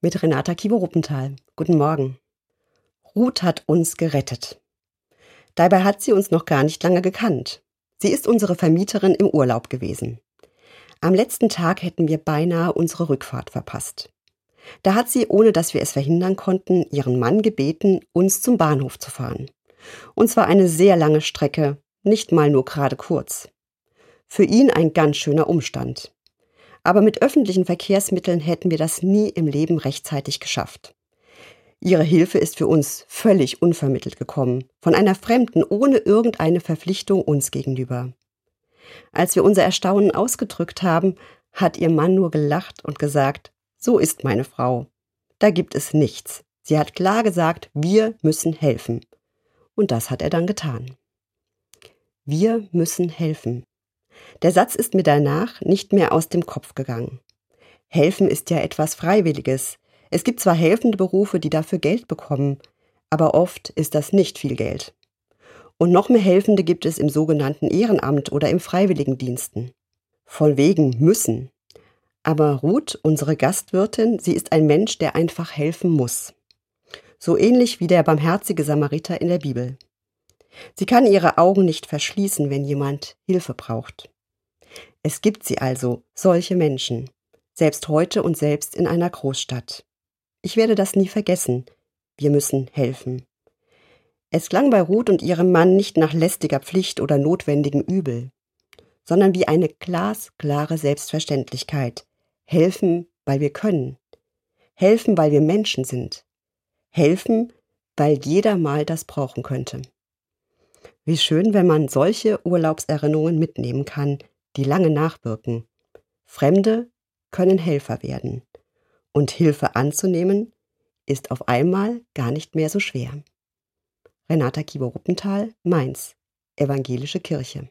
mit Renata Kivo-Ruppenthal. Guten Morgen. Ruth hat uns gerettet. Dabei hat sie uns noch gar nicht lange gekannt. Sie ist unsere Vermieterin im Urlaub gewesen. Am letzten Tag hätten wir beinahe unsere Rückfahrt verpasst. Da hat sie, ohne dass wir es verhindern konnten, ihren Mann gebeten, uns zum Bahnhof zu fahren. Und zwar eine sehr lange Strecke, nicht mal nur gerade kurz. Für ihn ein ganz schöner Umstand. Aber mit öffentlichen Verkehrsmitteln hätten wir das nie im Leben rechtzeitig geschafft. Ihre Hilfe ist für uns völlig unvermittelt gekommen, von einer Fremden ohne irgendeine Verpflichtung uns gegenüber. Als wir unser Erstaunen ausgedrückt haben, hat ihr Mann nur gelacht und gesagt, so ist meine Frau. Da gibt es nichts. Sie hat klar gesagt, wir müssen helfen. Und das hat er dann getan. Wir müssen helfen. Der Satz ist mir danach nicht mehr aus dem Kopf gegangen. Helfen ist ja etwas Freiwilliges. Es gibt zwar helfende Berufe, die dafür Geld bekommen, aber oft ist das nicht viel Geld. Und noch mehr Helfende gibt es im sogenannten Ehrenamt oder im Freiwilligendiensten. Von wegen müssen. Aber Ruth, unsere Gastwirtin, sie ist ein Mensch, der einfach helfen muss. So ähnlich wie der barmherzige Samariter in der Bibel. Sie kann ihre Augen nicht verschließen, wenn jemand Hilfe braucht. Es gibt sie also, solche Menschen, selbst heute und selbst in einer Großstadt. Ich werde das nie vergessen. Wir müssen helfen. Es klang bei Ruth und ihrem Mann nicht nach lästiger Pflicht oder notwendigem Übel, sondern wie eine glasklare Selbstverständlichkeit. Helfen, weil wir können. Helfen, weil wir Menschen sind. Helfen, weil jeder mal das brauchen könnte. Wie schön, wenn man solche Urlaubserinnerungen mitnehmen kann, die lange nachwirken. Fremde können Helfer werden. Und Hilfe anzunehmen ist auf einmal gar nicht mehr so schwer. Renata Kieber-Ruppenthal, Mainz, Evangelische Kirche.